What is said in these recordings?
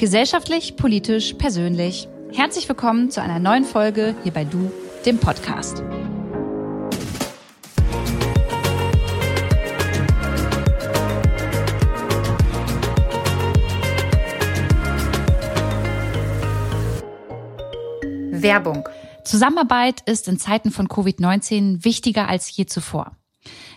Gesellschaftlich, politisch, persönlich. Herzlich willkommen zu einer neuen Folge hier bei Du, dem Podcast. Werbung. Zusammenarbeit ist in Zeiten von Covid-19 wichtiger als je zuvor.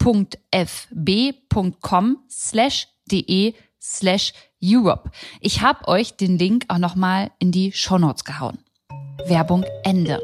www.fb.com slash de slash Europe. Ich habe euch den Link auch nochmal in die Shownotes gehauen. Werbung Ende.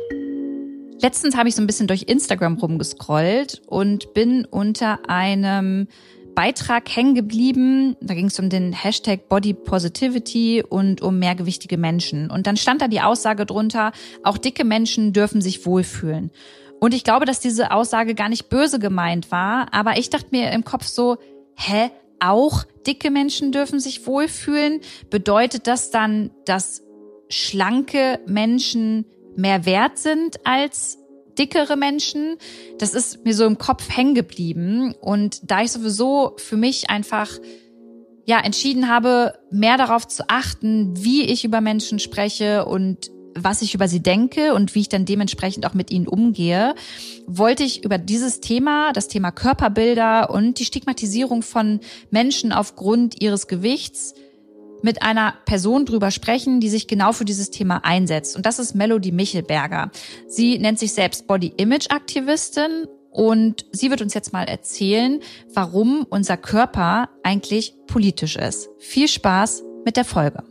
Letztens habe ich so ein bisschen durch Instagram rumgescrollt und bin unter einem Beitrag hängen geblieben. Da ging es um den Hashtag Body Positivity und um mehrgewichtige Menschen. Und dann stand da die Aussage drunter, auch dicke Menschen dürfen sich wohlfühlen. Und ich glaube, dass diese Aussage gar nicht böse gemeint war, aber ich dachte mir im Kopf so, hä, auch dicke Menschen dürfen sich wohlfühlen? Bedeutet das dann, dass schlanke Menschen mehr wert sind als dickere Menschen? Das ist mir so im Kopf hängen geblieben. Und da ich sowieso für mich einfach ja entschieden habe, mehr darauf zu achten, wie ich über Menschen spreche und was ich über sie denke und wie ich dann dementsprechend auch mit ihnen umgehe, wollte ich über dieses Thema, das Thema Körperbilder und die Stigmatisierung von Menschen aufgrund ihres Gewichts mit einer Person drüber sprechen, die sich genau für dieses Thema einsetzt. Und das ist Melody Michelberger. Sie nennt sich selbst Body Image Aktivistin und sie wird uns jetzt mal erzählen, warum unser Körper eigentlich politisch ist. Viel Spaß mit der Folge.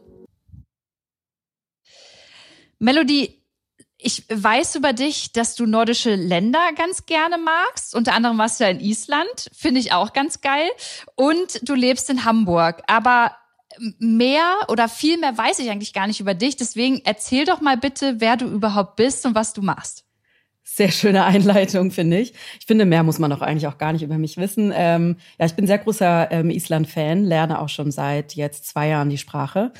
Melody, ich weiß über dich, dass du nordische Länder ganz gerne magst. Unter anderem warst du ja in Island, finde ich auch ganz geil. Und du lebst in Hamburg. Aber mehr oder viel mehr weiß ich eigentlich gar nicht über dich. Deswegen erzähl doch mal bitte, wer du überhaupt bist und was du machst. Sehr schöne Einleitung, finde ich. Ich finde, mehr muss man doch eigentlich auch gar nicht über mich wissen. Ähm, ja, ich bin sehr großer ähm, Island-Fan, lerne auch schon seit jetzt zwei Jahren die Sprache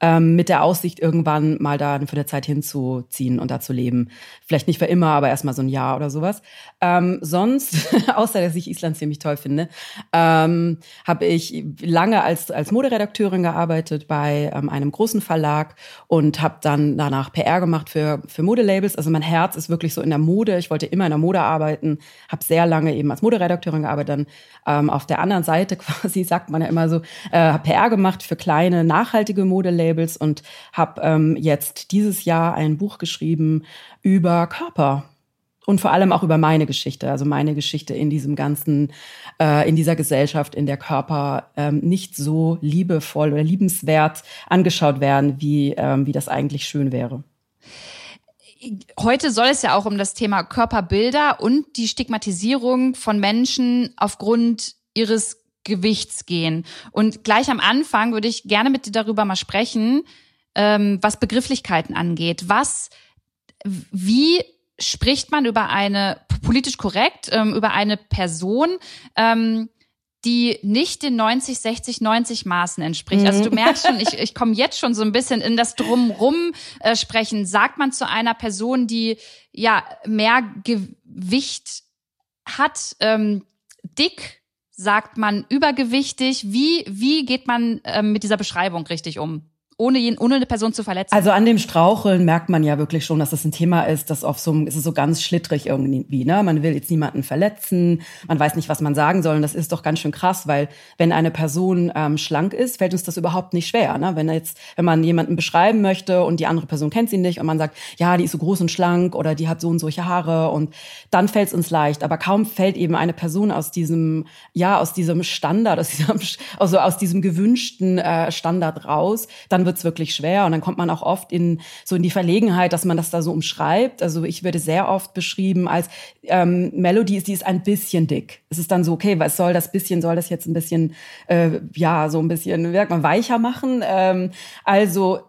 ähm, mit der Aussicht, irgendwann mal da für eine Zeit hinzuziehen und da zu leben. Vielleicht nicht für immer, aber erstmal so ein Jahr oder sowas. Ähm, sonst, außer dass ich Island ziemlich toll finde, ähm, habe ich lange als, als Moderedakteurin gearbeitet bei ähm, einem großen Verlag und habe dann danach PR gemacht für, für Modelabels. Also mein Herz ist wirklich so in der Mode. Ich wollte immer in der Mode arbeiten, habe sehr lange eben als Moderedakteurin gearbeitet, dann ähm, auf der anderen Seite quasi, sagt man ja immer so, äh, PR gemacht für kleine, nachhaltige Modelabels und habe ähm, jetzt dieses Jahr ein Buch geschrieben über Körper und vor allem auch über meine Geschichte, also meine Geschichte in diesem ganzen, äh, in dieser Gesellschaft, in der Körper ähm, nicht so liebevoll oder liebenswert angeschaut werden, wie, ähm, wie das eigentlich schön wäre. Heute soll es ja auch um das Thema Körperbilder und die Stigmatisierung von Menschen aufgrund ihres Gewichts gehen. Und gleich am Anfang würde ich gerne mit dir darüber mal sprechen, ähm, was Begrifflichkeiten angeht. Was, wie spricht man über eine, politisch korrekt, ähm, über eine Person, ähm, die nicht den 90, 60, 90 Maßen entspricht. Also du mhm. merkst schon, ich, ich komme jetzt schon so ein bisschen in das Drumrum äh, sprechen. Sagt man zu einer Person, die ja mehr Gewicht hat, ähm, dick, sagt man übergewichtig. Wie, wie geht man ähm, mit dieser Beschreibung richtig um? Ohne, jeden, ohne eine Person zu verletzen. Also an dem Straucheln merkt man ja wirklich schon, dass das ein Thema ist, das auf so einem, ist es so ganz schlittrig irgendwie, ne? Man will jetzt niemanden verletzen, man weiß nicht, was man sagen soll. Und das ist doch ganz schön krass, weil wenn eine Person ähm, schlank ist, fällt uns das überhaupt nicht schwer. Ne? Wenn jetzt, wenn man jemanden beschreiben möchte und die andere Person kennt sie nicht und man sagt, ja, die ist so groß und schlank oder die hat so und solche Haare und dann fällt es uns leicht. Aber kaum fällt eben eine Person aus diesem, ja, aus diesem Standard, aus diesem, also aus diesem gewünschten äh, Standard raus, dann dann wird's wirklich schwer und dann kommt man auch oft in so in die Verlegenheit, dass man das da so umschreibt. Also ich würde sehr oft beschrieben als ähm, Melody ist, die ist ein bisschen dick. Es ist dann so, okay, was soll das bisschen, soll das jetzt ein bisschen, äh, ja, so ein bisschen, wie sagt man, weicher machen? Ähm, also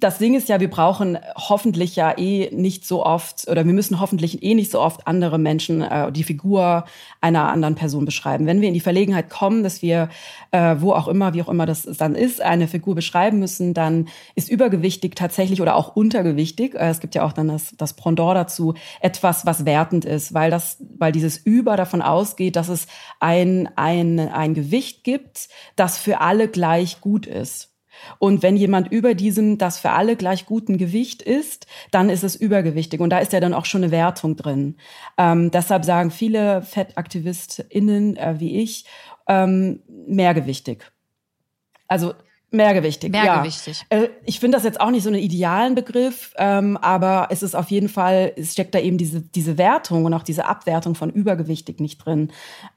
das Ding ist ja, wir brauchen hoffentlich ja eh nicht so oft oder wir müssen hoffentlich eh nicht so oft andere Menschen, äh, die Figur einer anderen Person beschreiben. Wenn wir in die Verlegenheit kommen, dass wir, äh, wo auch immer, wie auch immer das dann ist, eine Figur beschreiben müssen, dann ist übergewichtig tatsächlich oder auch untergewichtig, äh, es gibt ja auch dann das, das Pendant dazu, etwas, was wertend ist, weil das, weil dieses Über davon ausgeht, dass es ein, ein, ein Gewicht gibt, das für alle gleich gut ist. Und wenn jemand über diesem, das für alle gleich guten Gewicht ist, dann ist es übergewichtig. Und da ist ja dann auch schon eine Wertung drin. Ähm, deshalb sagen viele FettaktivistInnen äh, wie ich, ähm, mehrgewichtig. Also Mehrgewichtig, Mehrgewichtig. ja. Äh, ich finde das jetzt auch nicht so einen idealen Begriff, ähm, aber es ist auf jeden Fall, es steckt da eben diese, diese Wertung und auch diese Abwertung von übergewichtig nicht drin.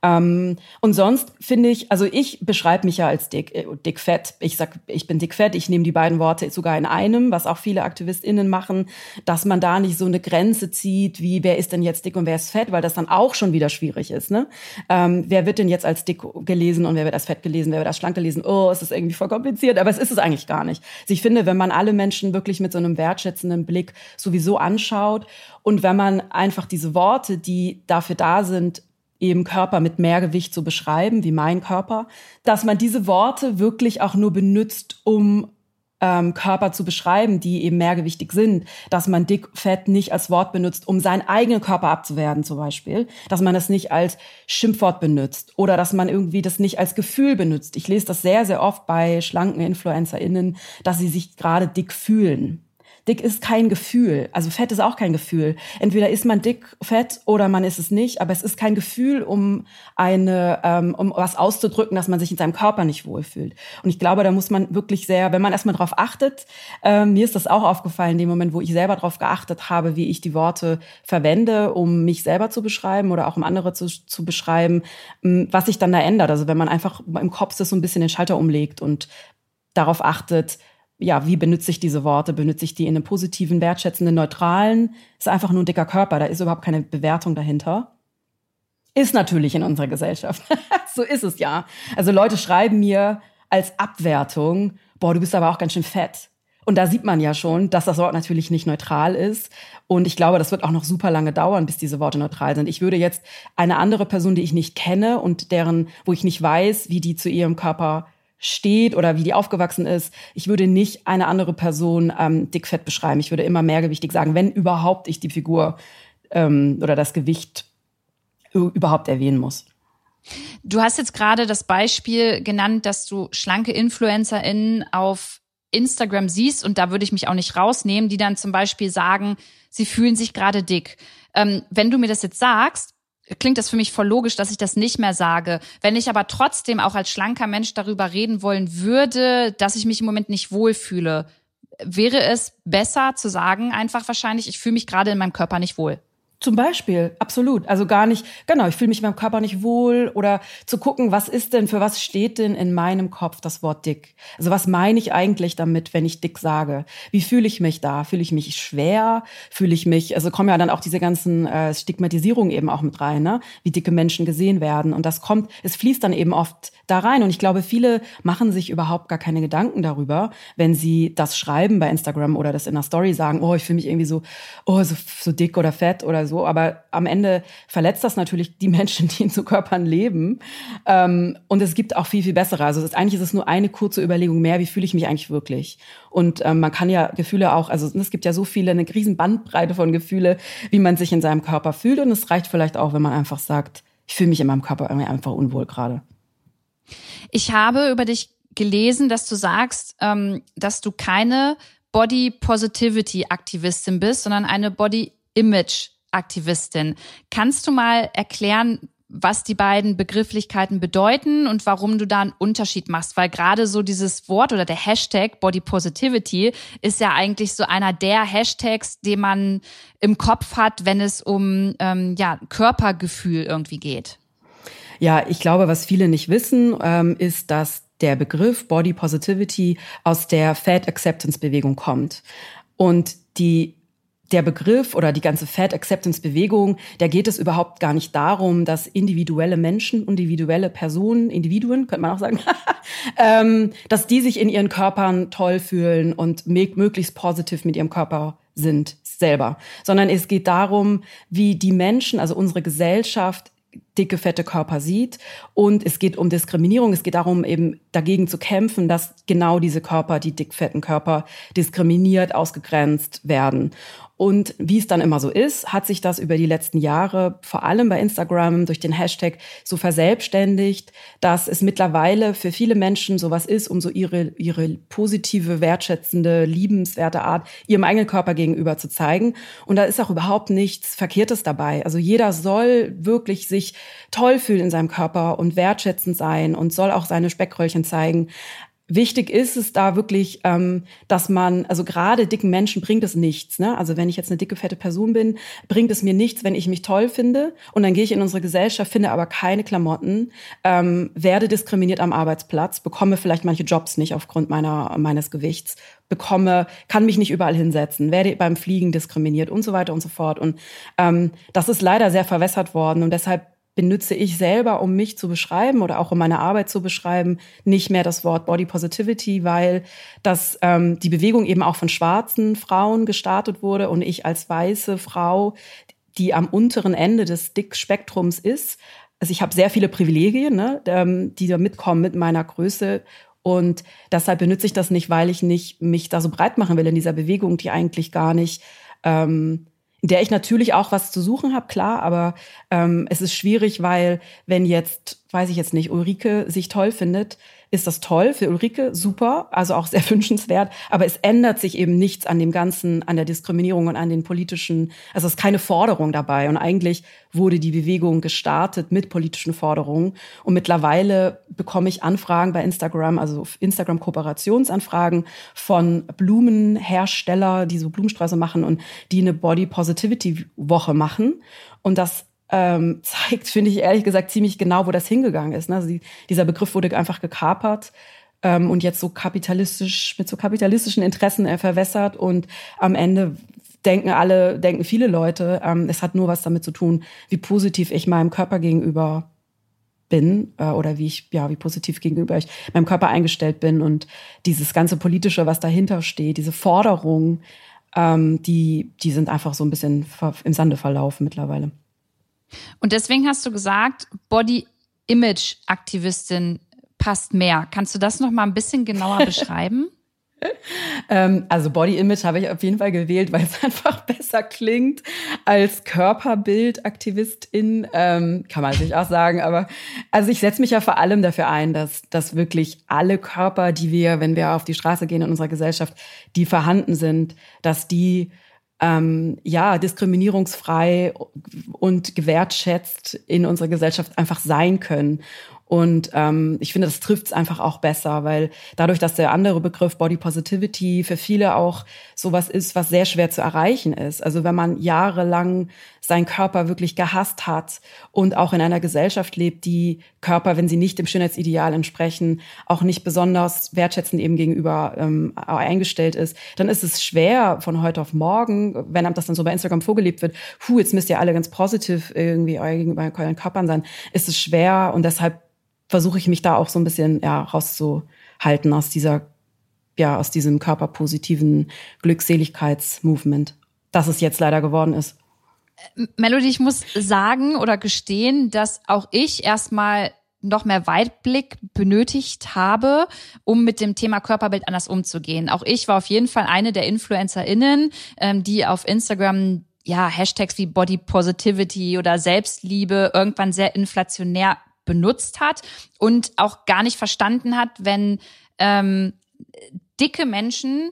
Ähm, und sonst finde ich, also ich beschreibe mich ja als dick, äh, dick fett. Ich sag, ich bin dick fett. Ich nehme die beiden Worte sogar in einem, was auch viele AktivistInnen machen, dass man da nicht so eine Grenze zieht, wie wer ist denn jetzt dick und wer ist fett, weil das dann auch schon wieder schwierig ist. Ne? Ähm, wer wird denn jetzt als dick gelesen und wer wird als fett gelesen, wer wird als schlank gelesen? Oh, es ist irgendwie voll kompliziert kompliziert, aber es ist es eigentlich gar nicht. Also ich finde, wenn man alle Menschen wirklich mit so einem wertschätzenden Blick sowieso anschaut und wenn man einfach diese Worte, die dafür da sind, eben Körper mit mehr Gewicht zu beschreiben, wie mein Körper, dass man diese Worte wirklich auch nur benutzt, um ähm, Körper zu beschreiben, die eben mehrgewichtig sind, dass man dick, fett nicht als Wort benutzt, um seinen eigenen Körper abzuwerten zum Beispiel, dass man das nicht als Schimpfwort benutzt oder dass man irgendwie das nicht als Gefühl benutzt. Ich lese das sehr, sehr oft bei schlanken InfluencerInnen, dass sie sich gerade dick fühlen. Dick ist kein Gefühl. Also Fett ist auch kein Gefühl. Entweder ist man dick, fett oder man ist es nicht. Aber es ist kein Gefühl, um eine, ähm, um was auszudrücken, dass man sich in seinem Körper nicht wohlfühlt. Und ich glaube, da muss man wirklich sehr, wenn man erstmal drauf achtet, ähm, mir ist das auch aufgefallen, in dem Moment, wo ich selber darauf geachtet habe, wie ich die Worte verwende, um mich selber zu beschreiben oder auch um andere zu, zu beschreiben, ähm, was sich dann da ändert. Also wenn man einfach im Kopf das so ein bisschen den Schalter umlegt und darauf achtet, ja, wie benutze ich diese Worte? Benutze ich die in einem positiven, wertschätzenden, neutralen? Ist einfach nur ein dicker Körper, da ist überhaupt keine Bewertung dahinter. Ist natürlich in unserer Gesellschaft. so ist es ja. Also Leute schreiben mir als Abwertung, boah, du bist aber auch ganz schön fett. Und da sieht man ja schon, dass das Wort natürlich nicht neutral ist. Und ich glaube, das wird auch noch super lange dauern, bis diese Worte neutral sind. Ich würde jetzt eine andere Person, die ich nicht kenne und deren, wo ich nicht weiß, wie die zu ihrem Körper steht oder wie die aufgewachsen ist. Ich würde nicht eine andere Person ähm, dickfett beschreiben. Ich würde immer mehrgewichtig sagen, wenn überhaupt ich die Figur ähm, oder das Gewicht überhaupt erwähnen muss. Du hast jetzt gerade das Beispiel genannt, dass du schlanke InfluencerInnen auf Instagram siehst und da würde ich mich auch nicht rausnehmen, die dann zum Beispiel sagen, sie fühlen sich gerade dick. Ähm, wenn du mir das jetzt sagst, klingt das für mich voll logisch, dass ich das nicht mehr sage. Wenn ich aber trotzdem auch als schlanker Mensch darüber reden wollen würde, dass ich mich im Moment nicht wohlfühle, wäre es besser zu sagen, einfach wahrscheinlich, ich fühle mich gerade in meinem Körper nicht wohl. Zum Beispiel, absolut. Also gar nicht, genau, ich fühle mich in meinem Körper nicht wohl oder zu gucken, was ist denn, für was steht denn in meinem Kopf das Wort dick? Also was meine ich eigentlich damit, wenn ich dick sage? Wie fühle ich mich da? Fühle ich mich schwer? Fühle ich mich, also kommen ja dann auch diese ganzen äh, Stigmatisierungen eben auch mit rein, ne? wie dicke Menschen gesehen werden. Und das kommt, es fließt dann eben oft da rein. Und ich glaube, viele machen sich überhaupt gar keine Gedanken darüber, wenn sie das schreiben bei Instagram oder das in der Story sagen, oh, ich fühle mich irgendwie so, oh, so, so dick oder fett oder so so, aber am Ende verletzt das natürlich die Menschen, die in so Körpern leben. Ähm, und es gibt auch viel, viel bessere. Also ist, eigentlich ist es nur eine kurze Überlegung mehr, wie fühle ich mich eigentlich wirklich? Und ähm, man kann ja Gefühle auch, also es gibt ja so viele, eine riesen Bandbreite von Gefühle, wie man sich in seinem Körper fühlt. Und es reicht vielleicht auch, wenn man einfach sagt, ich fühle mich in meinem Körper irgendwie einfach unwohl gerade. Ich habe über dich gelesen, dass du sagst, ähm, dass du keine Body Positivity Aktivistin bist, sondern eine Body Image Aktivistin. Kannst du mal erklären, was die beiden Begrifflichkeiten bedeuten und warum du da einen Unterschied machst. Weil gerade so dieses Wort oder der Hashtag Body Positivity ist ja eigentlich so einer der Hashtags, den man im Kopf hat, wenn es um ähm, ja, Körpergefühl irgendwie geht. Ja, ich glaube, was viele nicht wissen, ähm, ist, dass der Begriff Body Positivity aus der Fat Acceptance Bewegung kommt. Und die der Begriff oder die ganze Fat Acceptance Bewegung, da geht es überhaupt gar nicht darum, dass individuelle Menschen, individuelle Personen, Individuen, könnte man auch sagen, ähm, dass die sich in ihren Körpern toll fühlen und möglichst positiv mit ihrem Körper sind selber, sondern es geht darum, wie die Menschen, also unsere Gesellschaft dicke, fette Körper sieht. Und es geht um Diskriminierung. Es geht darum, eben dagegen zu kämpfen, dass genau diese Körper, die dick, fetten Körper, diskriminiert, ausgegrenzt werden. Und wie es dann immer so ist, hat sich das über die letzten Jahre, vor allem bei Instagram, durch den Hashtag so verselbstständigt, dass es mittlerweile für viele Menschen sowas ist, um so ihre, ihre positive, wertschätzende, liebenswerte Art ihrem eigenen Körper gegenüber zu zeigen. Und da ist auch überhaupt nichts Verkehrtes dabei. Also jeder soll wirklich sich toll fühlen in seinem Körper und wertschätzend sein und soll auch seine Speckröllchen zeigen. Wichtig ist es da wirklich, ähm, dass man, also gerade dicken Menschen bringt es nichts. Ne? Also wenn ich jetzt eine dicke, fette Person bin, bringt es mir nichts, wenn ich mich toll finde und dann gehe ich in unsere Gesellschaft, finde aber keine Klamotten, ähm, werde diskriminiert am Arbeitsplatz, bekomme vielleicht manche Jobs nicht aufgrund meiner meines Gewichts, bekomme, kann mich nicht überall hinsetzen, werde beim Fliegen diskriminiert und so weiter und so fort. Und ähm, das ist leider sehr verwässert worden und deshalb benutze ich selber, um mich zu beschreiben oder auch um meine Arbeit zu beschreiben, nicht mehr das Wort Body Positivity, weil das ähm, die Bewegung eben auch von schwarzen Frauen gestartet wurde und ich als weiße Frau, die am unteren Ende des Dickspektrums ist, also ich habe sehr viele Privilegien, ne, ähm, die da mitkommen mit meiner Größe und deshalb benutze ich das nicht, weil ich nicht mich da so breit machen will in dieser Bewegung, die eigentlich gar nicht ähm, in der ich natürlich auch was zu suchen habe, klar, aber ähm, es ist schwierig, weil wenn jetzt, weiß ich jetzt nicht, Ulrike sich toll findet, ist das toll für Ulrike, super, also auch sehr wünschenswert, aber es ändert sich eben nichts an dem Ganzen, an der Diskriminierung und an den politischen, also es ist keine Forderung dabei. Und eigentlich wurde die Bewegung gestartet mit politischen Forderungen. Und mittlerweile bekomme ich Anfragen bei Instagram, also Instagram Kooperationsanfragen von Blumenhersteller, die so Blumensträuße machen und die eine Body Positivity Woche machen. Und das ähm, zeigt, finde ich ehrlich gesagt, ziemlich genau, wo das hingegangen ist. Ne? Also die, dieser Begriff wurde einfach gekapert ähm, und jetzt so kapitalistisch, mit so kapitalistischen Interessen äh, verwässert und am Ende denken alle, denken viele Leute, ähm, es hat nur was damit zu tun, wie positiv ich meinem Körper gegenüber bin äh, oder wie ich ja wie positiv gegenüber ich meinem Körper eingestellt bin und dieses ganze politische, was dahinter steht, diese Forderungen, ähm, die die sind einfach so ein bisschen im Sande verlaufen mittlerweile. Und deswegen hast du gesagt, Body Image Aktivistin passt mehr. Kannst du das noch mal ein bisschen genauer beschreiben? ähm, also Body Image habe ich auf jeden Fall gewählt, weil es einfach besser klingt als Körperbildaktivistin, ähm, kann man sich auch sagen. Aber also ich setze mich ja vor allem dafür ein, dass, dass wirklich alle Körper, die wir, wenn wir auf die Straße gehen in unserer Gesellschaft, die vorhanden sind, dass die ähm, ja, diskriminierungsfrei und gewertschätzt in unserer Gesellschaft einfach sein können. Und ähm, ich finde, das trifft es einfach auch besser, weil dadurch, dass der andere Begriff Body Positivity für viele auch sowas ist, was sehr schwer zu erreichen ist. Also wenn man jahrelang seinen Körper wirklich gehasst hat und auch in einer Gesellschaft lebt, die Körper, wenn sie nicht dem Schönheitsideal entsprechen, auch nicht besonders wertschätzend eben gegenüber ähm, eingestellt ist, dann ist es schwer von heute auf morgen, wenn einem das dann so bei Instagram vorgelebt wird, hu, jetzt müsst ihr alle ganz positiv irgendwie gegenüber euren Körpern sein, ist es schwer und deshalb versuche ich mich da auch so ein bisschen ja, rauszuhalten aus dieser, ja, aus diesem körperpositiven Glückseligkeitsmovement, das es jetzt leider geworden ist. Melody, ich muss sagen oder gestehen, dass auch ich erstmal noch mehr Weitblick benötigt habe, um mit dem Thema Körperbild anders umzugehen. Auch ich war auf jeden Fall eine der InfluencerInnen, ähm, die auf Instagram ja Hashtags wie Body Positivity oder Selbstliebe irgendwann sehr inflationär benutzt hat und auch gar nicht verstanden hat, wenn ähm, dicke Menschen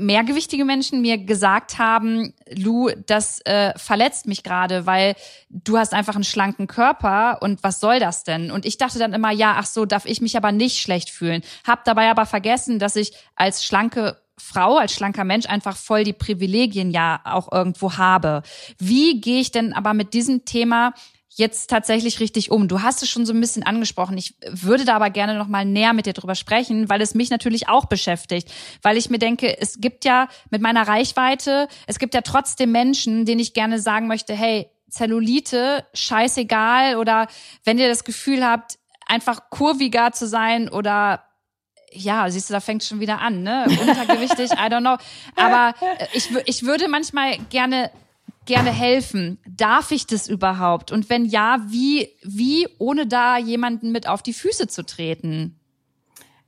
mehrgewichtige Menschen mir gesagt haben, Lu, das äh, verletzt mich gerade, weil du hast einfach einen schlanken Körper und was soll das denn? Und ich dachte dann immer, ja, ach so, darf ich mich aber nicht schlecht fühlen. Hab dabei aber vergessen, dass ich als schlanke Frau, als schlanker Mensch einfach voll die Privilegien ja auch irgendwo habe. Wie gehe ich denn aber mit diesem Thema jetzt tatsächlich richtig um? Du hast es schon so ein bisschen angesprochen. Ich würde da aber gerne noch mal näher mit dir drüber sprechen, weil es mich natürlich auch beschäftigt, weil ich mir denke, es gibt ja mit meiner Reichweite, es gibt ja trotzdem Menschen, denen ich gerne sagen möchte, hey, Zellulite, scheißegal oder wenn ihr das Gefühl habt, einfach kurviger zu sein oder ja, siehst du, da fängt schon wieder an, ne? Untergewichtig, I don't know. Aber äh, ich, ich würde manchmal gerne gerne helfen. Darf ich das überhaupt? Und wenn ja, wie, wie, ohne da jemanden mit auf die Füße zu treten?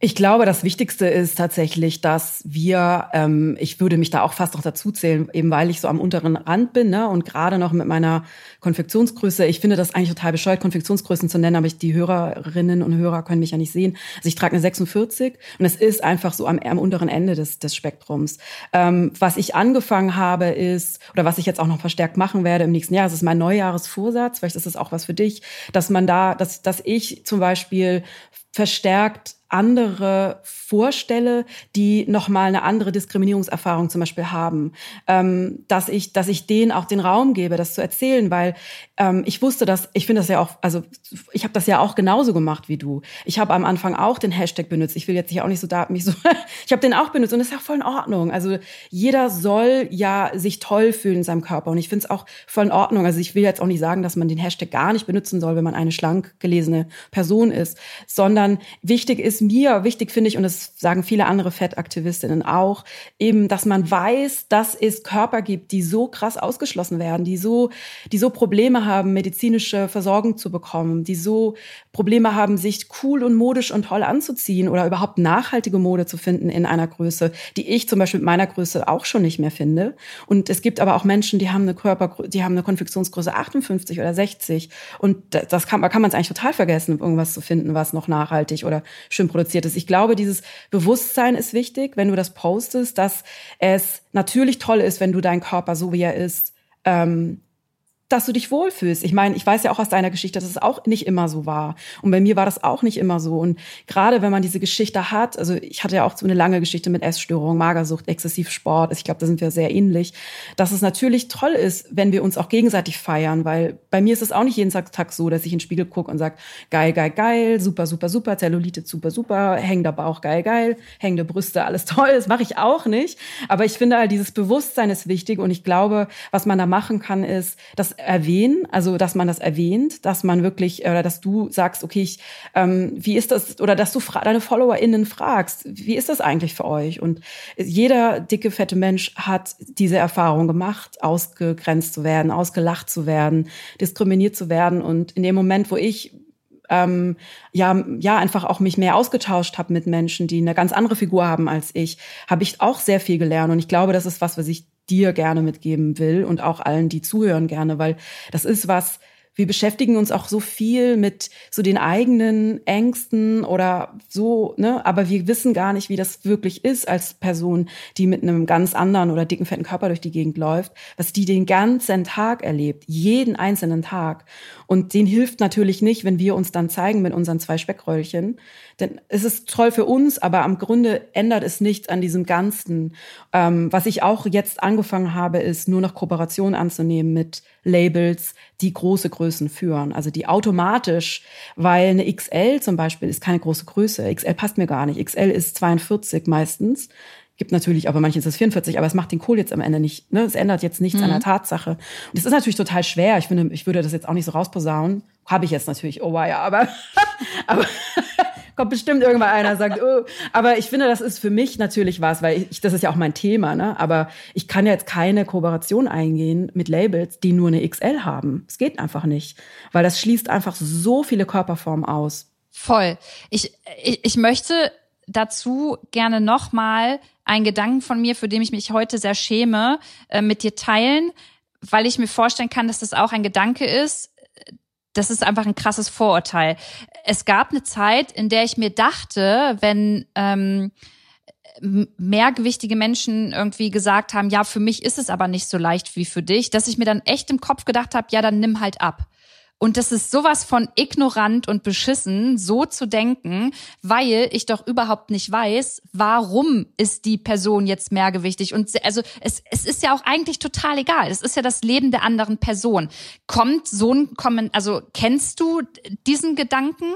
Ich glaube, das Wichtigste ist tatsächlich, dass wir, ähm, ich würde mich da auch fast noch dazu zählen, eben weil ich so am unteren Rand bin ne, und gerade noch mit meiner Konfektionsgröße. Ich finde das eigentlich total bescheuert, Konfektionsgrößen zu nennen, aber ich, die Hörerinnen und Hörer können mich ja nicht sehen. Also ich trage eine 46 und es ist einfach so am, am unteren Ende des, des Spektrums. Ähm, was ich angefangen habe ist, oder was ich jetzt auch noch verstärkt machen werde im nächsten Jahr, das ist mein Neujahresvorsatz, vielleicht ist es auch was für dich, dass man da, dass, dass ich zum Beispiel verstärkt andere vorstelle, die nochmal eine andere Diskriminierungserfahrung zum Beispiel haben, ähm, dass ich, dass ich denen auch den Raum gebe, das zu erzählen, weil ähm, ich wusste, dass ich finde das ja auch, also ich habe das ja auch genauso gemacht wie du. Ich habe am Anfang auch den Hashtag benutzt. Ich will jetzt hier auch nicht so da mich so, ich habe den auch benutzt und das ist ja voll in Ordnung. Also jeder soll ja sich toll fühlen in seinem Körper und ich finde es auch voll in Ordnung. Also ich will jetzt auch nicht sagen, dass man den Hashtag gar nicht benutzen soll, wenn man eine schlank gelesene Person ist, sondern wichtig ist mir, wichtig finde ich, und das sagen viele andere Fettaktivistinnen auch, eben, dass man weiß, dass es Körper gibt, die so krass ausgeschlossen werden, die so, die so Probleme haben, medizinische Versorgung zu bekommen, die so Probleme haben, sich cool und modisch und toll anzuziehen oder überhaupt nachhaltige Mode zu finden in einer Größe, die ich zum Beispiel mit meiner Größe auch schon nicht mehr finde. Und es gibt aber auch Menschen, die haben eine Körper, die haben eine Konfektionsgröße 58 oder 60. Und das kann, kann man es eigentlich total vergessen, irgendwas zu finden, was noch nachhaltig oder schön produziert ist. Ich glaube, dieses Bewusstsein ist wichtig, wenn du das postest, dass es natürlich toll ist, wenn du deinen Körper so wie er ist, ähm, dass du dich wohlfühlst. Ich meine, ich weiß ja auch aus deiner Geschichte, dass es auch nicht immer so war. Und bei mir war das auch nicht immer so. Und gerade wenn man diese Geschichte hat, also ich hatte ja auch so eine lange Geschichte mit Essstörung, Magersucht, Exzessivsport. Also ich glaube, da sind wir sehr ähnlich. Dass es natürlich toll ist, wenn wir uns auch gegenseitig feiern, weil bei mir ist es auch nicht jeden Tag so, dass ich in den Spiegel gucke und sage, geil, geil, geil, super, super, super, Zellulite, super, super, hängender Bauch, geil, geil, hängende Brüste, alles toll. Das mache ich auch nicht. Aber ich finde halt, dieses Bewusstsein ist wichtig. Und ich glaube, was man da machen kann, ist, dass erwähnen, also dass man das erwähnt, dass man wirklich, oder dass du sagst, okay, ich, ähm, wie ist das, oder dass du deine FollowerInnen fragst, wie ist das eigentlich für euch? Und jeder dicke, fette Mensch hat diese Erfahrung gemacht, ausgegrenzt zu werden, ausgelacht zu werden, diskriminiert zu werden. Und in dem Moment, wo ich ähm, ja, ja, einfach auch mich mehr ausgetauscht habe mit Menschen, die eine ganz andere Figur haben als ich, habe ich auch sehr viel gelernt. Und ich glaube, das ist was, was ich dir gerne mitgeben will und auch allen, die zuhören gerne, weil das ist was, wir beschäftigen uns auch so viel mit so den eigenen Ängsten oder so, ne? Aber wir wissen gar nicht, wie das wirklich ist als Person, die mit einem ganz anderen oder dicken, fetten Körper durch die Gegend läuft, was die den ganzen Tag erlebt, jeden einzelnen Tag. Und den hilft natürlich nicht, wenn wir uns dann zeigen mit unseren zwei Speckröllchen. Denn es ist toll für uns, aber am Grunde ändert es nichts an diesem Ganzen. Ähm, was ich auch jetzt angefangen habe, ist nur noch Kooperation anzunehmen mit Labels, die große Größen führen. Also die automatisch, weil eine XL zum Beispiel ist keine große Größe. XL passt mir gar nicht. XL ist 42 meistens. Gibt natürlich, aber manches ist 44, aber es macht den Kohl jetzt am Ende nicht. Ne? Es ändert jetzt nichts mhm. an der Tatsache. Und es ist natürlich total schwer. Ich finde, ich würde das jetzt auch nicht so rausposaunen. Habe ich jetzt natürlich, oh ja, aber, aber kommt bestimmt irgendwann einer sagt, oh. aber ich finde, das ist für mich natürlich was, weil ich, das ist ja auch mein Thema, ne? Aber ich kann jetzt keine Kooperation eingehen mit Labels, die nur eine XL haben. Es geht einfach nicht, weil das schließt einfach so viele Körperformen aus. Voll. Ich, ich, ich möchte dazu gerne nochmal einen Gedanken von mir, für den ich mich heute sehr schäme, äh, mit dir teilen, weil ich mir vorstellen kann, dass das auch ein Gedanke ist, das ist einfach ein krasses Vorurteil. Es gab eine Zeit, in der ich mir dachte, wenn ähm, mehrgewichtige Menschen irgendwie gesagt haben, ja, für mich ist es aber nicht so leicht wie für dich, dass ich mir dann echt im Kopf gedacht habe, ja, dann nimm halt ab. Und das ist sowas von ignorant und beschissen, so zu denken, weil ich doch überhaupt nicht weiß, warum ist die Person jetzt mehrgewichtig. Und also es, es ist ja auch eigentlich total egal. Es ist ja das Leben der anderen Person. Kommt so ein Kommen, also kennst du diesen Gedanken?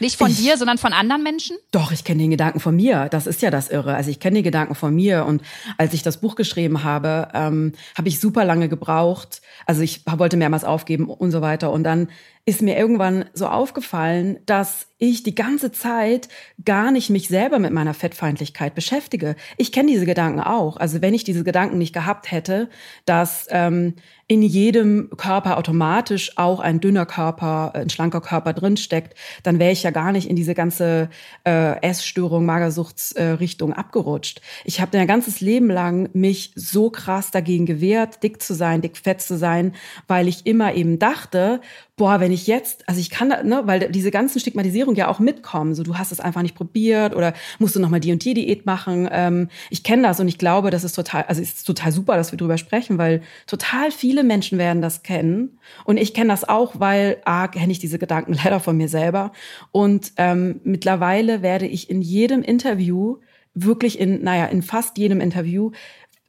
Nicht von ich, dir, sondern von anderen Menschen? Doch, ich kenne den Gedanken von mir. Das ist ja das Irre. Also ich kenne den Gedanken von mir. Und als ich das Buch geschrieben habe, ähm, habe ich super lange gebraucht. Also ich wollte mehrmals aufgeben und so weiter. Und dann ist mir irgendwann so aufgefallen, dass ich die ganze Zeit gar nicht mich selber mit meiner Fettfeindlichkeit beschäftige. Ich kenne diese Gedanken auch. Also wenn ich diese Gedanken nicht gehabt hätte, dass ähm, in jedem Körper automatisch auch ein dünner Körper, ein schlanker Körper drinsteckt, dann wäre ich ja gar nicht in diese ganze äh, Essstörung, Magersuchtsrichtung äh, abgerutscht. Ich habe mein ganzes Leben lang mich so krass dagegen gewehrt, dick zu sein, dick fett zu sein, weil ich immer eben dachte, boah, wenn ich jetzt, also ich kann, ne, weil diese ganzen Stigmatisierung ja auch mitkommen, so du hast es einfach nicht probiert oder musst du nochmal die und die Diät machen. Ähm, ich kenne das und ich glaube, das ist total, also es ist total super, dass wir drüber sprechen, weil total viele Menschen werden das kennen. Und ich kenne das auch, weil a kenne ich diese Gedanken leider von mir selber. Und ähm, mittlerweile werde ich in jedem Interview wirklich in, naja, in fast jedem Interview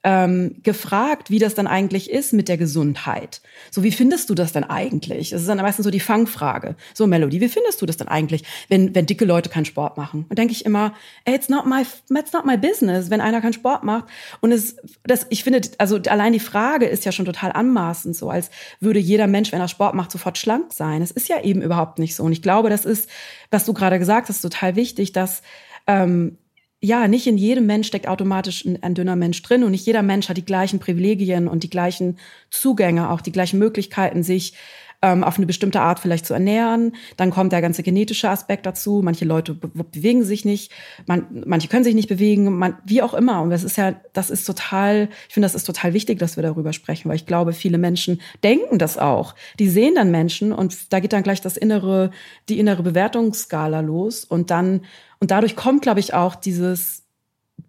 ähm, gefragt, wie das dann eigentlich ist mit der Gesundheit. So, wie findest du das denn eigentlich? Das ist dann meistens so die Fangfrage. So, Melody, wie findest du das denn eigentlich, wenn, wenn dicke Leute keinen Sport machen? Und denke ich immer, ey, it's not my, it's not my business, wenn einer keinen Sport macht. Und es, das, ich finde, also allein die Frage ist ja schon total anmaßend, so als würde jeder Mensch, wenn er Sport macht, sofort schlank sein. Es ist ja eben überhaupt nicht so. Und ich glaube, das ist, was du gerade gesagt hast, total wichtig, dass ähm, ja, nicht in jedem Mensch steckt automatisch ein, ein, dünner Mensch drin und nicht jeder Mensch hat die gleichen Privilegien und die gleichen Zugänge, auch die gleichen Möglichkeiten, sich ähm, auf eine bestimmte Art vielleicht zu ernähren. Dann kommt der ganze genetische Aspekt dazu. Manche Leute be bewegen sich nicht, man, manche können sich nicht bewegen, man, wie auch immer. Und das ist ja, das ist total, ich finde, das ist total wichtig, dass wir darüber sprechen, weil ich glaube, viele Menschen denken das auch. Die sehen dann Menschen und da geht dann gleich das innere, die innere Bewertungsskala los und dann, und dadurch kommt, glaube ich, auch dieses,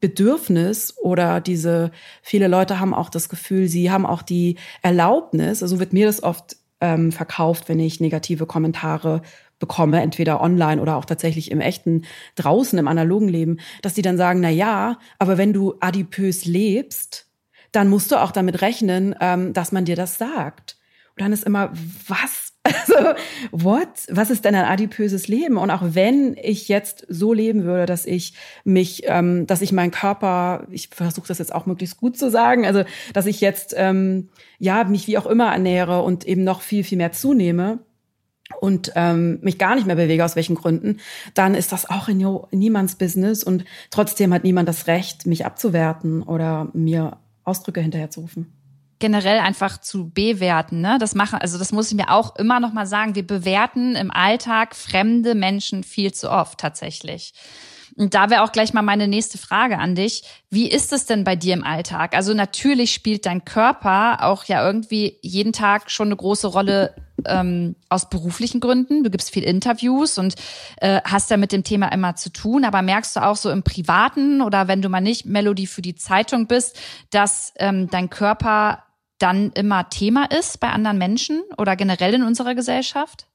Bedürfnis oder diese, viele Leute haben auch das Gefühl, sie haben auch die Erlaubnis, also wird mir das oft ähm, verkauft, wenn ich negative Kommentare bekomme, entweder online oder auch tatsächlich im echten draußen im analogen Leben, dass die dann sagen, na ja, aber wenn du adipös lebst, dann musst du auch damit rechnen, ähm, dass man dir das sagt. Und dann ist immer, was? Also, what? Was ist denn ein adipöses Leben? Und auch wenn ich jetzt so leben würde, dass ich mich, ähm, dass ich meinen Körper, ich versuche das jetzt auch möglichst gut zu sagen, also dass ich jetzt ähm, ja mich wie auch immer ernähre und eben noch viel, viel mehr zunehme, und ähm, mich gar nicht mehr bewege, aus welchen Gründen, dann ist das auch in, in niemands Business und trotzdem hat niemand das Recht, mich abzuwerten oder mir Ausdrücke hinterherzurufen generell einfach zu bewerten. Ne? Das machen, also das muss ich mir auch immer noch mal sagen. Wir bewerten im Alltag fremde Menschen viel zu oft tatsächlich. Und da wäre auch gleich mal meine nächste Frage an dich. Wie ist es denn bei dir im Alltag? Also natürlich spielt dein Körper auch ja irgendwie jeden Tag schon eine große Rolle ähm, aus beruflichen Gründen. Du gibst viel Interviews und äh, hast ja mit dem Thema immer zu tun. Aber merkst du auch so im Privaten oder wenn du mal nicht Melody für die Zeitung bist, dass ähm, dein Körper dann immer Thema ist bei anderen Menschen oder generell in unserer Gesellschaft?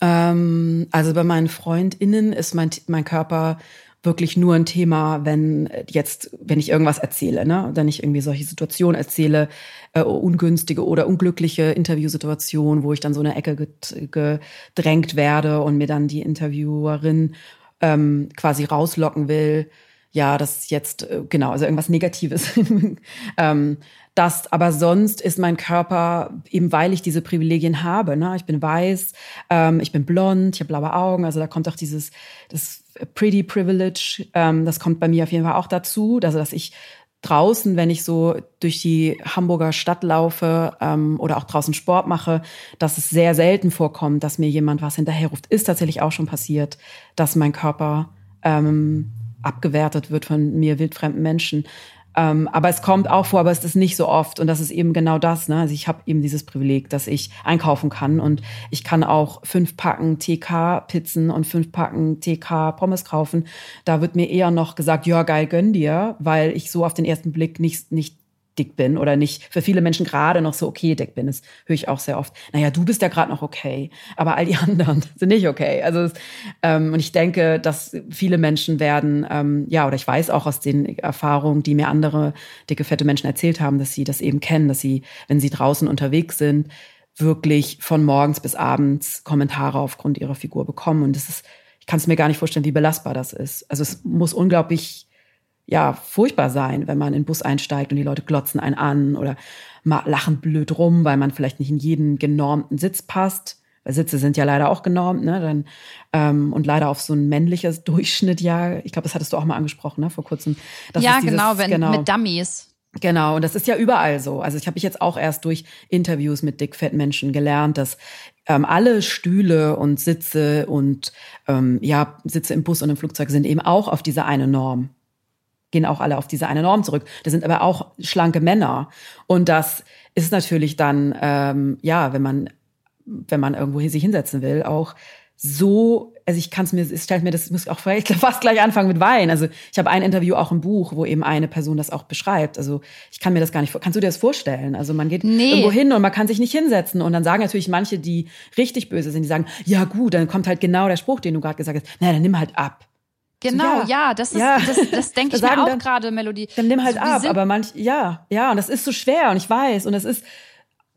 Ähm, also bei meinen FreundInnen ist mein, mein Körper wirklich nur ein Thema, wenn jetzt, wenn ich irgendwas erzähle, ne? Wenn ich irgendwie solche Situationen erzähle, äh, ungünstige oder unglückliche Interviewsituationen, wo ich dann so in eine Ecke gedrängt werde und mir dann die Interviewerin ähm, quasi rauslocken will. Ja, das ist jetzt, äh, genau, also irgendwas Negatives. ähm, das, aber sonst ist mein Körper, eben weil ich diese Privilegien habe, ne? ich bin weiß, ähm, ich bin blond, ich habe blaue Augen, also da kommt auch dieses, das Pretty Privilege, ähm, das kommt bei mir auf jeden Fall auch dazu, also dass ich draußen, wenn ich so durch die Hamburger Stadt laufe ähm, oder auch draußen Sport mache, dass es sehr selten vorkommt, dass mir jemand was hinterherruft. Ist tatsächlich auch schon passiert, dass mein Körper ähm, abgewertet wird von mir wildfremden Menschen. Ähm, aber es kommt auch vor, aber es ist nicht so oft. Und das ist eben genau das. Ne? Also ich habe eben dieses Privileg, dass ich einkaufen kann und ich kann auch fünf Packen TK-Pizzen und fünf Packen TK-Pommes kaufen. Da wird mir eher noch gesagt, ja geil, gönn dir, weil ich so auf den ersten Blick nicht, nicht dick bin oder nicht für viele Menschen gerade noch so okay dick bin. Das höre ich auch sehr oft. Naja, du bist ja gerade noch okay, aber all die anderen sind nicht okay. Also ähm, und ich denke, dass viele Menschen werden, ähm, ja, oder ich weiß auch aus den Erfahrungen, die mir andere dicke, fette Menschen erzählt haben, dass sie das eben kennen, dass sie, wenn sie draußen unterwegs sind, wirklich von morgens bis abends Kommentare aufgrund ihrer Figur bekommen. Und das ist, ich kann es mir gar nicht vorstellen, wie belastbar das ist. Also es muss unglaublich ja furchtbar sein, wenn man in den Bus einsteigt und die Leute glotzen einen an oder lachen blöd rum, weil man vielleicht nicht in jeden genormten Sitz passt. Weil Sitze sind ja leider auch genormt, ne? Dann, ähm, und leider auf so ein männliches Durchschnitt, ja, ich glaube, das hattest du auch mal angesprochen, ne, vor kurzem. ja, dieses, genau, wenn, genau, mit Dummies. Genau, und das ist ja überall so. Also ich habe ich jetzt auch erst durch Interviews mit dickfetten Menschen gelernt, dass ähm, alle Stühle und Sitze und ähm, ja Sitze im Bus und im Flugzeug sind eben auch auf diese eine Norm gehen auch alle auf diese eine Norm zurück. Das sind aber auch schlanke Männer. Und das ist natürlich dann, ähm, ja, wenn man, wenn man irgendwo sich hinsetzen will, auch so, also ich kann es mir, es stellt mir das, ich muss auch vielleicht fast gleich anfangen mit Wein. Also ich habe ein Interview auch im Buch, wo eben eine Person das auch beschreibt. Also ich kann mir das gar nicht, kannst du dir das vorstellen? Also man geht nee. irgendwo hin und man kann sich nicht hinsetzen und dann sagen natürlich manche, die richtig böse sind, die sagen, ja gut, dann kommt halt genau der Spruch, den du gerade gesagt hast, naja, dann nimm halt ab. Genau, ja, ja, das ist, ja. das, das denke ich mir auch gerade, Melodie. Dann nimm halt so, ab, aber manch, ja, ja, und das ist so schwer und ich weiß und es ist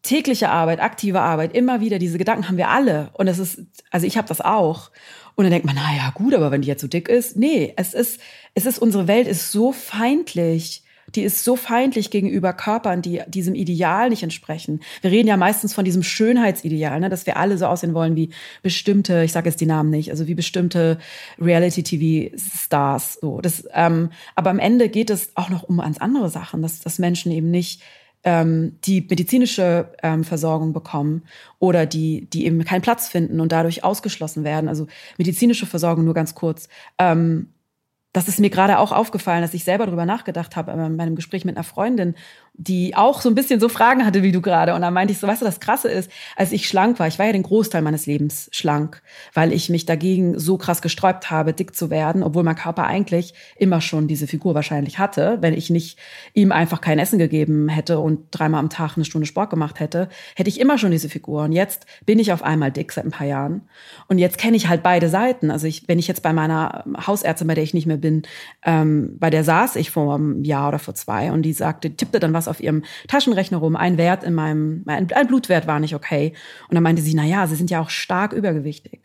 tägliche Arbeit, aktive Arbeit, immer wieder diese Gedanken haben wir alle und es ist, also ich habe das auch und dann denkt man, na ja, gut, aber wenn die jetzt so dick ist, nee, es ist, es ist unsere Welt ist so feindlich die ist so feindlich gegenüber Körpern, die diesem Ideal nicht entsprechen. Wir reden ja meistens von diesem Schönheitsideal, ne, dass wir alle so aussehen wollen wie bestimmte, ich sage jetzt die Namen nicht, also wie bestimmte Reality-TV-Stars. So, ähm, aber am Ende geht es auch noch um ganz andere Sachen, dass, dass Menschen eben nicht ähm, die medizinische ähm, Versorgung bekommen oder die, die eben keinen Platz finden und dadurch ausgeschlossen werden. Also medizinische Versorgung nur ganz kurz. Ähm, das ist mir gerade auch aufgefallen, dass ich selber darüber nachgedacht habe in meinem Gespräch mit einer Freundin die auch so ein bisschen so Fragen hatte wie du gerade. Und da meinte ich so, weißt du, das Krasse ist, als ich schlank war, ich war ja den Großteil meines Lebens schlank, weil ich mich dagegen so krass gesträubt habe, dick zu werden, obwohl mein Körper eigentlich immer schon diese Figur wahrscheinlich hatte. Wenn ich nicht ihm einfach kein Essen gegeben hätte und dreimal am Tag eine Stunde Sport gemacht hätte, hätte ich immer schon diese Figur. Und jetzt bin ich auf einmal dick seit ein paar Jahren. Und jetzt kenne ich halt beide Seiten. Also ich, wenn ich jetzt bei meiner Hausärztin, bei der ich nicht mehr bin, ähm, bei der saß ich vor einem Jahr oder vor zwei und die sagte, tippte dann was auf ihrem Taschenrechner rum, ein Wert in meinem, ein, Blutwert war nicht okay. Und dann meinte sie, na ja, sie sind ja auch stark übergewichtig.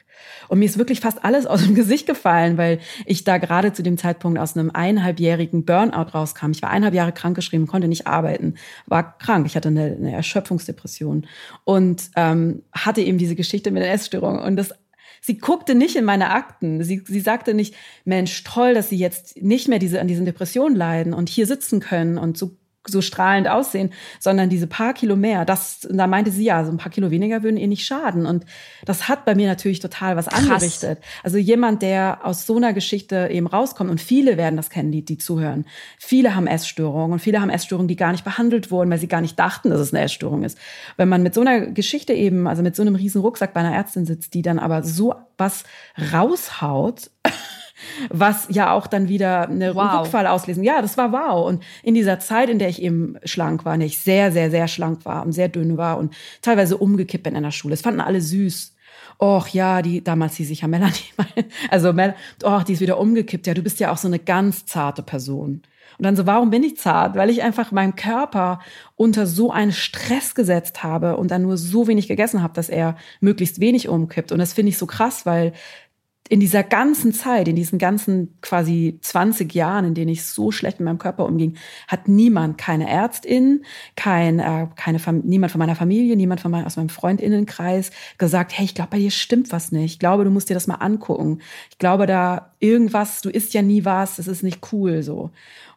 Und mir ist wirklich fast alles aus dem Gesicht gefallen, weil ich da gerade zu dem Zeitpunkt aus einem eineinhalbjährigen Burnout rauskam. Ich war eineinhalb Jahre krankgeschrieben, konnte nicht arbeiten, war krank. Ich hatte eine, eine Erschöpfungsdepression und ähm, hatte eben diese Geschichte mit der Essstörung. Und das sie guckte nicht in meine Akten. Sie, sie sagte nicht, Mensch, toll, dass Sie jetzt nicht mehr diese, an diesen Depressionen leiden und hier sitzen können und so so strahlend aussehen, sondern diese paar Kilo mehr, das, da meinte sie ja, so ein paar Kilo weniger würden ihr nicht schaden. Und das hat bei mir natürlich total was Krass. angerichtet. Also jemand, der aus so einer Geschichte eben rauskommt, und viele werden das kennen, die, die zuhören. Viele haben Essstörungen und viele haben Essstörungen, die gar nicht behandelt wurden, weil sie gar nicht dachten, dass es eine Essstörung ist. Wenn man mit so einer Geschichte eben, also mit so einem riesen Rucksack bei einer Ärztin sitzt, die dann aber so was raushaut, was ja auch dann wieder eine wow. Rückfall auslesen. Ja, das war wow. Und in dieser Zeit, in der ich eben schlank war, in der ich sehr, sehr, sehr schlank war und sehr dünn war und teilweise umgekippt bin in der Schule, das fanden alle süß. Och ja, die damals hieß ich ja Melanie. Also Mel, oh, die ist wieder umgekippt. Ja, du bist ja auch so eine ganz zarte Person. Und dann so, warum bin ich zart? Weil ich einfach meinem Körper unter so einen Stress gesetzt habe und dann nur so wenig gegessen habe, dass er möglichst wenig umkippt. Und das finde ich so krass, weil in dieser ganzen Zeit, in diesen ganzen quasi 20 Jahren, in denen ich so schlecht mit meinem Körper umging, hat niemand, keine Ärztin, kein, äh, keine niemand von meiner Familie, niemand von mein, aus meinem Freundinnenkreis gesagt, hey, ich glaube, bei dir stimmt was nicht. Ich glaube, du musst dir das mal angucken. Ich glaube, da irgendwas, du isst ja nie was, das ist nicht cool so.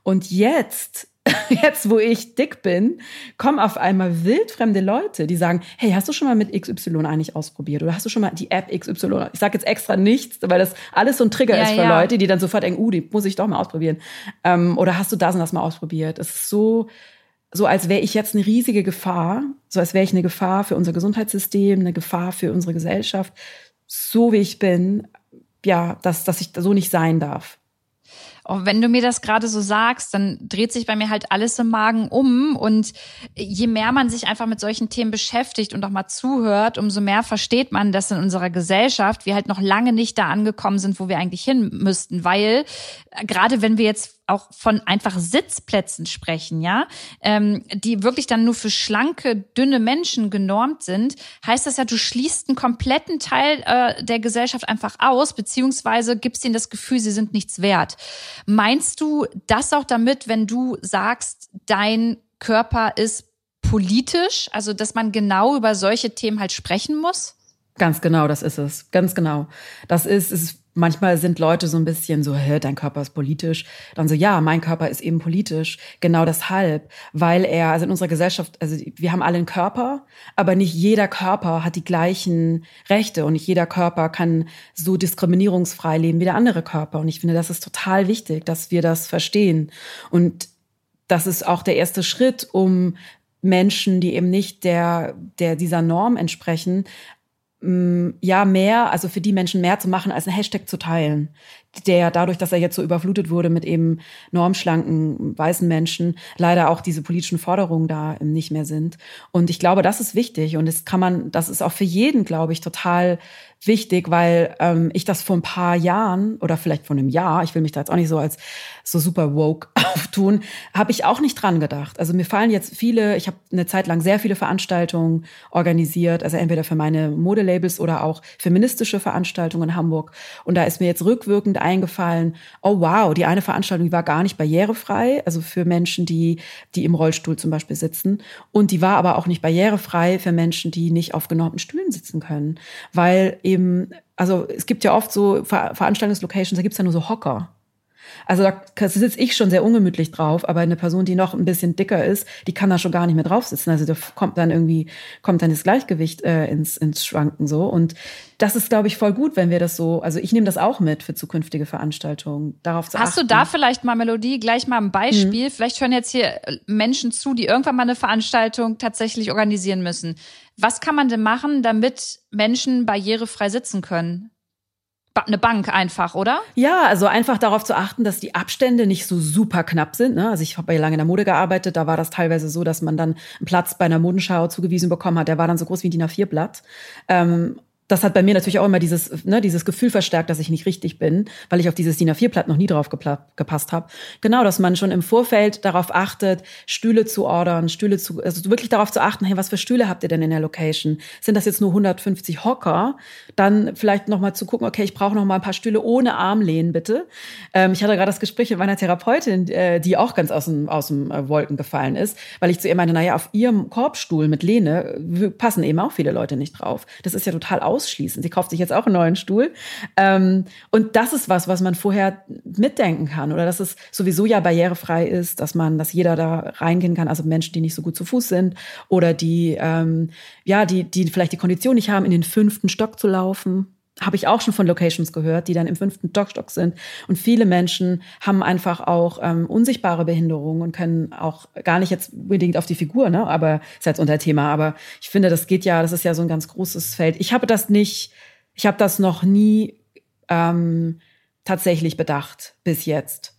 Und jetzt jetzt, wo ich dick bin, kommen auf einmal wildfremde Leute, die sagen, hey, hast du schon mal mit XY eigentlich ausprobiert? Oder hast du schon mal die App XY? Ich sage jetzt extra nichts, weil das alles so ein Trigger ja, ist für ja. Leute, die dann sofort denken, uh, die muss ich doch mal ausprobieren. Ähm, oder hast du das und das mal ausprobiert? Es ist so, so als wäre ich jetzt eine riesige Gefahr, so als wäre ich eine Gefahr für unser Gesundheitssystem, eine Gefahr für unsere Gesellschaft. So wie ich bin, ja, dass, dass ich so nicht sein darf. Oh, wenn du mir das gerade so sagst, dann dreht sich bei mir halt alles im Magen um. Und je mehr man sich einfach mit solchen Themen beschäftigt und auch mal zuhört, umso mehr versteht man, dass in unserer Gesellschaft wir halt noch lange nicht da angekommen sind, wo wir eigentlich hin müssten. Weil äh, gerade wenn wir jetzt auch von einfach Sitzplätzen sprechen, ja, ähm, die wirklich dann nur für schlanke, dünne Menschen genormt sind, heißt das ja, du schließt einen kompletten Teil äh, der Gesellschaft einfach aus, beziehungsweise gibst ihnen das Gefühl, sie sind nichts wert. Meinst du das auch damit, wenn du sagst, dein Körper ist politisch, also dass man genau über solche Themen halt sprechen muss? Ganz genau, das ist es. Ganz genau. Das ist, ist manchmal sind Leute so ein bisschen so, hä, dein Körper ist politisch. Dann so, ja, mein Körper ist eben politisch. Genau deshalb, weil er, also in unserer Gesellschaft, also wir haben alle einen Körper, aber nicht jeder Körper hat die gleichen Rechte und nicht jeder Körper kann so diskriminierungsfrei leben wie der andere Körper. Und ich finde, das ist total wichtig, dass wir das verstehen. Und das ist auch der erste Schritt, um Menschen, die eben nicht der, der dieser Norm entsprechen, ja mehr, also für die Menschen mehr zu machen, als ein Hashtag zu teilen der dadurch, dass er jetzt so überflutet wurde mit eben normschlanken weißen Menschen, leider auch diese politischen Forderungen da nicht mehr sind. Und ich glaube, das ist wichtig und das kann man, das ist auch für jeden, glaube ich, total wichtig, weil ähm, ich das vor ein paar Jahren oder vielleicht vor einem Jahr, ich will mich da jetzt auch nicht so als so super woke auftun, habe ich auch nicht dran gedacht. Also mir fallen jetzt viele, ich habe eine Zeit lang sehr viele Veranstaltungen organisiert, also entweder für meine Modelabels oder auch feministische Veranstaltungen in Hamburg. Und da ist mir jetzt rückwirkend eingefallen, oh wow, die eine Veranstaltung die war gar nicht barrierefrei, also für Menschen, die, die im Rollstuhl zum Beispiel sitzen. Und die war aber auch nicht barrierefrei für Menschen, die nicht auf genormten Stühlen sitzen können. Weil eben, also es gibt ja oft so Ver Veranstaltungslocations, da gibt's ja nur so Hocker. Also da sitze ich schon sehr ungemütlich drauf, aber eine Person, die noch ein bisschen dicker ist, die kann da schon gar nicht mehr drauf sitzen. Also da kommt dann irgendwie, kommt dann das Gleichgewicht äh, ins, ins Schwanken so. Und das ist, glaube ich, voll gut, wenn wir das so, also ich nehme das auch mit für zukünftige Veranstaltungen, darauf zu Hast achten. du da vielleicht mal Melodie, gleich mal ein Beispiel? Mhm. Vielleicht hören jetzt hier Menschen zu, die irgendwann mal eine Veranstaltung tatsächlich organisieren müssen. Was kann man denn machen, damit Menschen barrierefrei sitzen können? eine Bank einfach, oder? Ja, also einfach darauf zu achten, dass die Abstände nicht so super knapp sind. Ne? Also ich habe ja lange in der Mode gearbeitet, da war das teilweise so, dass man dann einen Platz bei einer Modenschau zugewiesen bekommen hat. Der war dann so groß wie ein DIN A4-Blatt. Ähm, das hat bei mir natürlich auch immer dieses, ne, dieses Gefühl verstärkt, dass ich nicht richtig bin, weil ich auf dieses DIN A4-Blatt noch nie drauf gepasst habe. Genau, dass man schon im Vorfeld darauf achtet, Stühle zu ordern, Stühle zu, also wirklich darauf zu achten, hey, was für Stühle habt ihr denn in der Location? Sind das jetzt nur 150 Hocker? Dann vielleicht nochmal zu gucken, okay, ich brauche noch mal ein paar Stühle ohne Armlehnen, bitte. Ähm, ich hatte gerade das Gespräch mit meiner Therapeutin, äh, die auch ganz aus dem, aus dem äh, Wolken gefallen ist, weil ich zu ihr meinte, naja, auf ihrem Korbstuhl mit Lehne passen eben auch viele Leute nicht drauf. Das ist ja total aus ausschließen. Sie kauft sich jetzt auch einen neuen Stuhl. Ähm, und das ist was, was man vorher mitdenken kann oder dass es sowieso ja barrierefrei ist, dass man, dass jeder da reingehen kann. Also Menschen, die nicht so gut zu Fuß sind oder die, ähm, ja, die, die vielleicht die Kondition nicht haben, in den fünften Stock zu laufen habe ich auch schon von Locations gehört, die dann im fünften Stock sind. Und viele Menschen haben einfach auch ähm, unsichtbare Behinderungen und können auch gar nicht jetzt unbedingt auf die Figur, ne? Aber ist jetzt unser Thema. Aber ich finde, das geht ja, das ist ja so ein ganz großes Feld. Ich habe das nicht, ich habe das noch nie ähm, tatsächlich bedacht bis jetzt.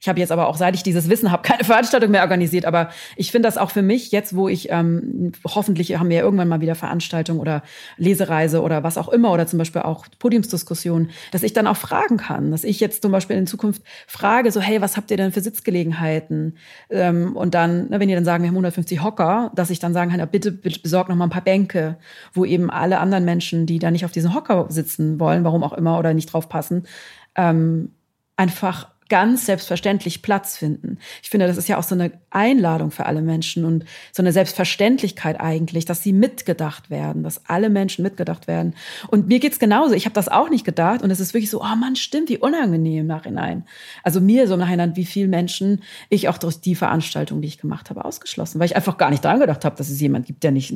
Ich habe jetzt aber auch, seit ich dieses Wissen habe, keine Veranstaltung mehr organisiert. Aber ich finde das auch für mich, jetzt wo ich, ähm, hoffentlich haben wir ja irgendwann mal wieder Veranstaltung oder Lesereise oder was auch immer oder zum Beispiel auch Podiumsdiskussionen, dass ich dann auch fragen kann. Dass ich jetzt zum Beispiel in Zukunft frage, so, hey, was habt ihr denn für Sitzgelegenheiten? Ähm, und dann, ne, wenn ihr dann sagen, wir haben 150 Hocker, dass ich dann sagen kann, ja, bitte, bitte besorgt noch mal ein paar Bänke, wo eben alle anderen Menschen, die da nicht auf diesen Hocker sitzen wollen, warum auch immer, oder nicht drauf passen, ähm, einfach ganz selbstverständlich Platz finden. Ich finde, das ist ja auch so eine Einladung für alle Menschen und so eine Selbstverständlichkeit eigentlich, dass sie mitgedacht werden, dass alle Menschen mitgedacht werden. Und mir geht's genauso. Ich habe das auch nicht gedacht und es ist wirklich so, oh Mann, stimmt, wie unangenehm im Nachhinein. Also mir so im Nachhinein, wie viele Menschen ich auch durch die Veranstaltung, die ich gemacht habe, ausgeschlossen, weil ich einfach gar nicht dran gedacht habe, dass es jemand gibt, der nicht,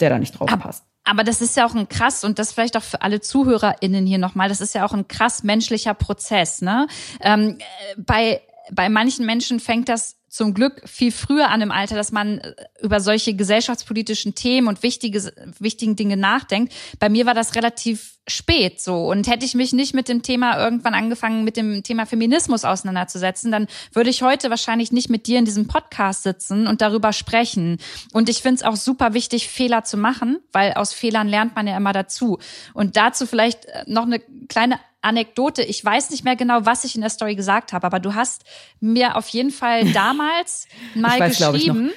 der da nicht drauf passt. Aber das ist ja auch ein krass, und das vielleicht auch für alle ZuhörerInnen hier nochmal, das ist ja auch ein krass menschlicher Prozess, ne? Ähm, bei, bei manchen Menschen fängt das zum Glück viel früher an im Alter, dass man äh, über solche gesellschaftspolitischen Themen und wichtige, wichtigen Dinge nachdenkt. Bei mir war das relativ spät so. Und hätte ich mich nicht mit dem Thema irgendwann angefangen, mit dem Thema Feminismus auseinanderzusetzen, dann würde ich heute wahrscheinlich nicht mit dir in diesem Podcast sitzen und darüber sprechen. Und ich finde es auch super wichtig, Fehler zu machen, weil aus Fehlern lernt man ja immer dazu. Und dazu vielleicht äh, noch eine kleine Anekdote. Ich weiß nicht mehr genau, was ich in der Story gesagt habe, aber du hast mir auf jeden Fall damals mal weiß, geschrieben.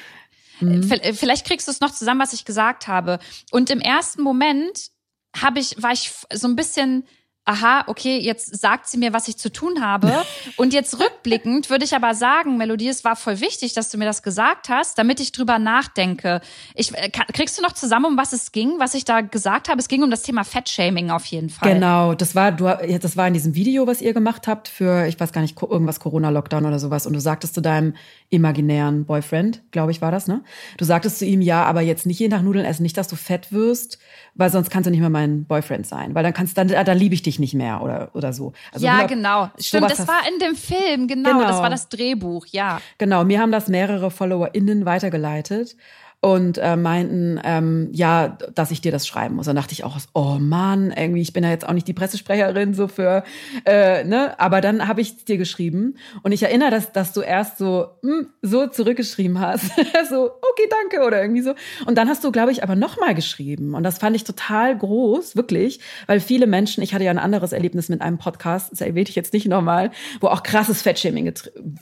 Mhm. Vielleicht kriegst du es noch zusammen, was ich gesagt habe. Und im ersten Moment habe ich, war ich so ein bisschen aha, okay, jetzt sagt sie mir, was ich zu tun habe. Und jetzt rückblickend würde ich aber sagen, Melodie, es war voll wichtig, dass du mir das gesagt hast, damit ich drüber nachdenke. Ich, äh, kriegst du noch zusammen, um was es ging, was ich da gesagt habe? Es ging um das Thema Fettshaming auf jeden Fall. Genau, das war, du, das war in diesem Video, was ihr gemacht habt für, ich weiß gar nicht, irgendwas Corona-Lockdown oder sowas. Und du sagtest zu deinem imaginären Boyfriend, glaube ich, war das, ne? Du sagtest zu ihm, ja, aber jetzt nicht jeden Tag Nudeln essen, nicht, dass du fett wirst, weil sonst kannst du nicht mehr mein Boyfriend sein, weil dann kannst dann, dann liebe ich dich nicht mehr oder, oder so. Also ja, genau. Stimmt, das war in dem Film, genau, genau. Das war das Drehbuch, ja. Genau, mir haben das mehrere FollowerInnen weitergeleitet und äh, meinten, ähm, ja, dass ich dir das schreiben muss. Dann dachte ich auch, oh Mann, irgendwie, ich bin ja jetzt auch nicht die Pressesprecherin so für, äh, ne? Aber dann habe ich dir geschrieben und ich erinnere, dass, dass du erst so hm, so zurückgeschrieben hast, so okay, danke oder irgendwie so. Und dann hast du, glaube ich, aber noch mal geschrieben und das fand ich total groß, wirklich, weil viele Menschen, ich hatte ja ein anderes Erlebnis mit einem Podcast, das erwähne ich jetzt nicht nochmal, wo auch krasses Fettshaming,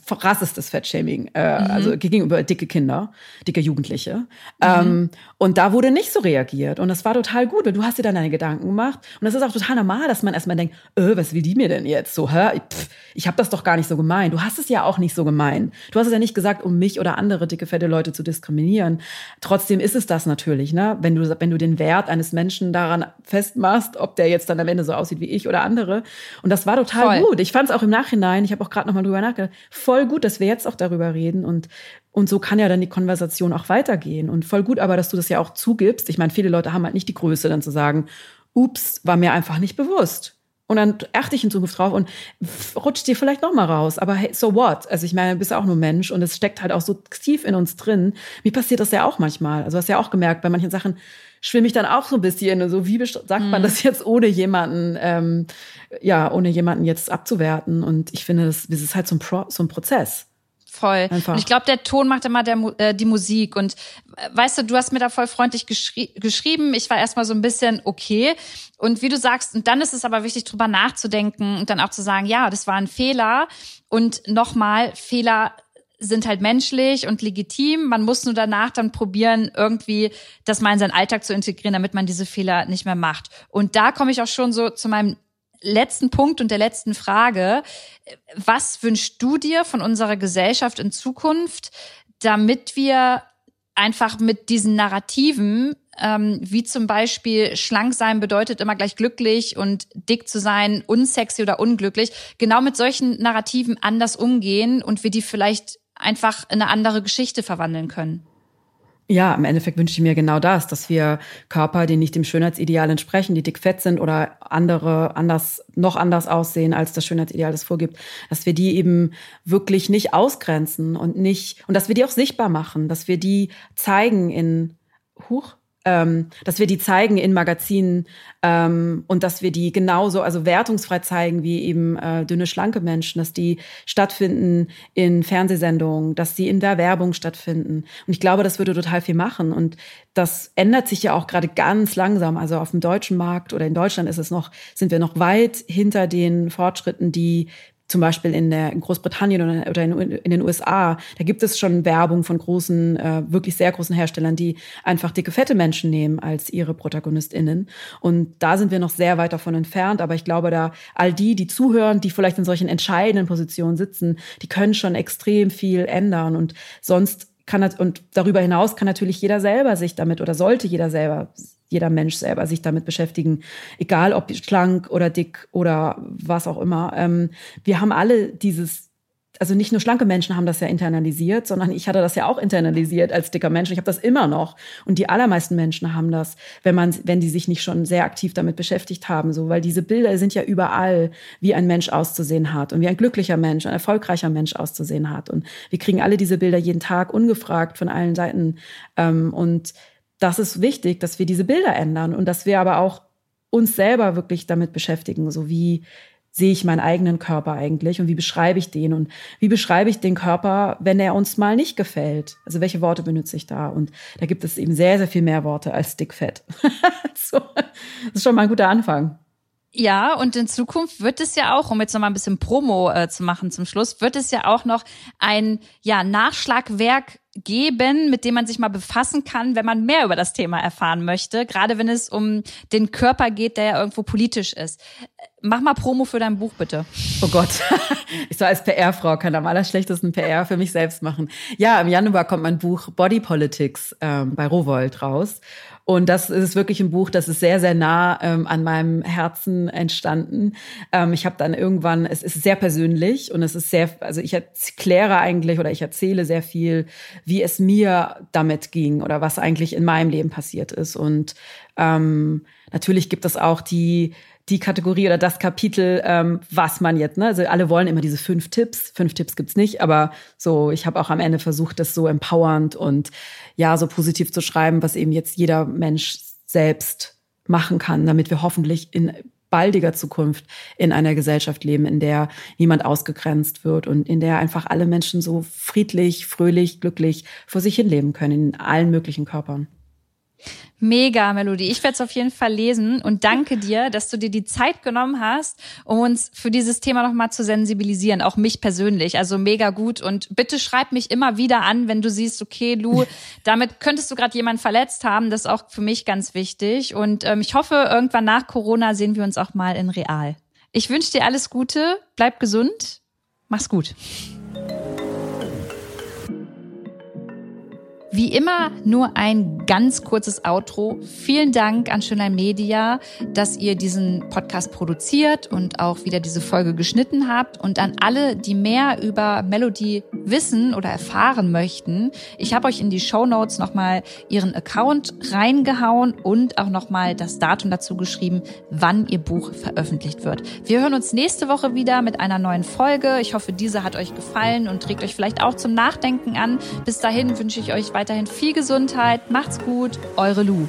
krassestes Fettshaming, äh, mhm. also gegenüber dicke Kinder, dicke Jugendliche. Ähm, und da wurde nicht so reagiert. Und das war total gut, weil du hast dir dann deine Gedanken gemacht. Und das ist auch total normal, dass man erstmal denkt, öh, was will die mir denn jetzt? So, hä? Pff, ich habe das doch gar nicht so gemeint. Du hast es ja auch nicht so gemeint. Du hast es ja nicht gesagt, um mich oder andere dicke, fette Leute zu diskriminieren. Trotzdem ist es das natürlich, ne? Wenn du, wenn du den Wert eines Menschen daran festmachst, ob der jetzt dann am Ende so aussieht wie ich oder andere. Und das war total voll. gut. Ich fand es auch im Nachhinein, ich habe auch gerade nochmal drüber nachgedacht, voll gut, dass wir jetzt auch darüber reden und und so kann ja dann die Konversation auch weitergehen. Und voll gut aber, dass du das ja auch zugibst. Ich meine, viele Leute haben halt nicht die Größe, dann zu sagen, ups, war mir einfach nicht bewusst. Und dann achte ich in Zukunft drauf und rutscht dir vielleicht noch mal raus. Aber hey, so what? Also ich meine, du bist ja auch nur Mensch und es steckt halt auch so tief in uns drin. Mir passiert das ja auch manchmal. Also hast ja auch gemerkt, bei manchen Sachen schwimme ich dann auch so ein bisschen. So wie sagt man mhm. das jetzt, ohne jemanden, ähm, ja, ohne jemanden jetzt abzuwerten. Und ich finde, das, das ist halt so ein, Pro, so ein Prozess voll. Einfach. Und ich glaube, der Ton macht immer der, äh, die Musik. Und äh, weißt du, du hast mir da voll freundlich geschri geschrieben. Ich war erstmal so ein bisschen okay. Und wie du sagst, und dann ist es aber wichtig, drüber nachzudenken und dann auch zu sagen, ja, das war ein Fehler. Und nochmal, Fehler sind halt menschlich und legitim. Man muss nur danach dann probieren, irgendwie das mal in seinen Alltag zu integrieren, damit man diese Fehler nicht mehr macht. Und da komme ich auch schon so zu meinem letzten Punkt und der letzten Frage. Was wünschst du dir von unserer Gesellschaft in Zukunft, damit wir einfach mit diesen Narrativen, ähm, wie zum Beispiel schlank sein bedeutet immer gleich glücklich und dick zu sein, unsexy oder unglücklich, genau mit solchen Narrativen anders umgehen und wir die vielleicht einfach in eine andere Geschichte verwandeln können? Ja, im Endeffekt wünsche ich mir genau das, dass wir Körper, die nicht dem Schönheitsideal entsprechen, die dickfett sind oder andere anders, noch anders aussehen, als das Schönheitsideal das vorgibt, dass wir die eben wirklich nicht ausgrenzen und nicht, und dass wir die auch sichtbar machen, dass wir die zeigen in, huch, ähm, dass wir die zeigen in Magazinen ähm, und dass wir die genauso, also wertungsfrei zeigen wie eben äh, dünne, schlanke Menschen, dass die stattfinden in Fernsehsendungen, dass sie in der Werbung stattfinden. Und ich glaube, das würde total viel machen. Und das ändert sich ja auch gerade ganz langsam. Also auf dem deutschen Markt oder in Deutschland ist es noch, sind wir noch weit hinter den Fortschritten, die zum Beispiel in, der, in Großbritannien oder in, in, den USA, da gibt es schon Werbung von großen, äh, wirklich sehr großen Herstellern, die einfach dicke, fette Menschen nehmen als ihre ProtagonistInnen. Und da sind wir noch sehr weit davon entfernt. Aber ich glaube, da all die, die zuhören, die vielleicht in solchen entscheidenden Positionen sitzen, die können schon extrem viel ändern. Und sonst kann und darüber hinaus kann natürlich jeder selber sich damit oder sollte jeder selber jeder Mensch selber sich damit beschäftigen, egal ob schlank oder dick oder was auch immer. Ähm, wir haben alle dieses also nicht nur schlanke Menschen haben das ja internalisiert, sondern ich hatte das ja auch internalisiert als dicker Mensch. Ich habe das immer noch. Und die allermeisten Menschen haben das, wenn man, wenn die sich nicht schon sehr aktiv damit beschäftigt haben, so, weil diese Bilder sind ja überall, wie ein Mensch auszusehen hat und wie ein glücklicher Mensch, ein erfolgreicher Mensch auszusehen hat. Und wir kriegen alle diese Bilder jeden Tag ungefragt von allen Seiten. Ähm, und das ist wichtig, dass wir diese Bilder ändern und dass wir aber auch uns selber wirklich damit beschäftigen, so wie sehe ich meinen eigenen Körper eigentlich und wie beschreibe ich den und wie beschreibe ich den Körper, wenn er uns mal nicht gefällt? Also welche Worte benutze ich da? Und da gibt es eben sehr, sehr viel mehr Worte als dickfett. so, das ist schon mal ein guter Anfang. Ja, und in Zukunft wird es ja auch, um jetzt nochmal ein bisschen Promo äh, zu machen zum Schluss, wird es ja auch noch ein ja, Nachschlagwerk geben, mit dem man sich mal befassen kann, wenn man mehr über das Thema erfahren möchte, gerade wenn es um den Körper geht, der ja irgendwo politisch ist. Mach mal Promo für dein Buch, bitte. Oh Gott, ich so als PR-Frau kann am allerschlechtesten PR für mich selbst machen. Ja, im Januar kommt mein Buch Body Politics ähm, bei Rowold raus. Und das ist wirklich ein Buch, das ist sehr, sehr nah ähm, an meinem Herzen entstanden. Ähm, ich habe dann irgendwann, es ist sehr persönlich und es ist sehr, also ich erkläre eigentlich oder ich erzähle sehr viel, wie es mir damit ging oder was eigentlich in meinem Leben passiert ist. Und ähm, natürlich gibt es auch die die Kategorie oder das Kapitel, ähm, was man jetzt, ne? Also alle wollen immer diese fünf Tipps. Fünf Tipps gibt's nicht, aber so, ich habe auch am Ende versucht, das so empowernd und ja, so positiv zu schreiben, was eben jetzt jeder Mensch selbst machen kann, damit wir hoffentlich in baldiger Zukunft in einer Gesellschaft leben, in der niemand ausgegrenzt wird und in der einfach alle Menschen so friedlich, fröhlich, glücklich vor sich hin leben können, in allen möglichen Körpern. Mega Melodie. Ich werde es auf jeden Fall lesen und danke dir, dass du dir die Zeit genommen hast, um uns für dieses Thema nochmal zu sensibilisieren, auch mich persönlich. Also mega gut und bitte schreib mich immer wieder an, wenn du siehst, okay, Lu, damit könntest du gerade jemanden verletzt haben. Das ist auch für mich ganz wichtig und ähm, ich hoffe, irgendwann nach Corona sehen wir uns auch mal in real. Ich wünsche dir alles Gute, bleib gesund, mach's gut. Wie immer nur ein ganz kurzes Outro. Vielen Dank an Schönlein Media, dass ihr diesen Podcast produziert und auch wieder diese Folge geschnitten habt. Und an alle, die mehr über Melody wissen oder erfahren möchten, ich habe euch in die Show Notes nochmal ihren Account reingehauen und auch nochmal das Datum dazu geschrieben, wann ihr Buch veröffentlicht wird. Wir hören uns nächste Woche wieder mit einer neuen Folge. Ich hoffe, diese hat euch gefallen und trägt euch vielleicht auch zum Nachdenken an. Bis dahin wünsche ich euch weiter weiterhin viel Gesundheit. Macht's gut. Eure Lu.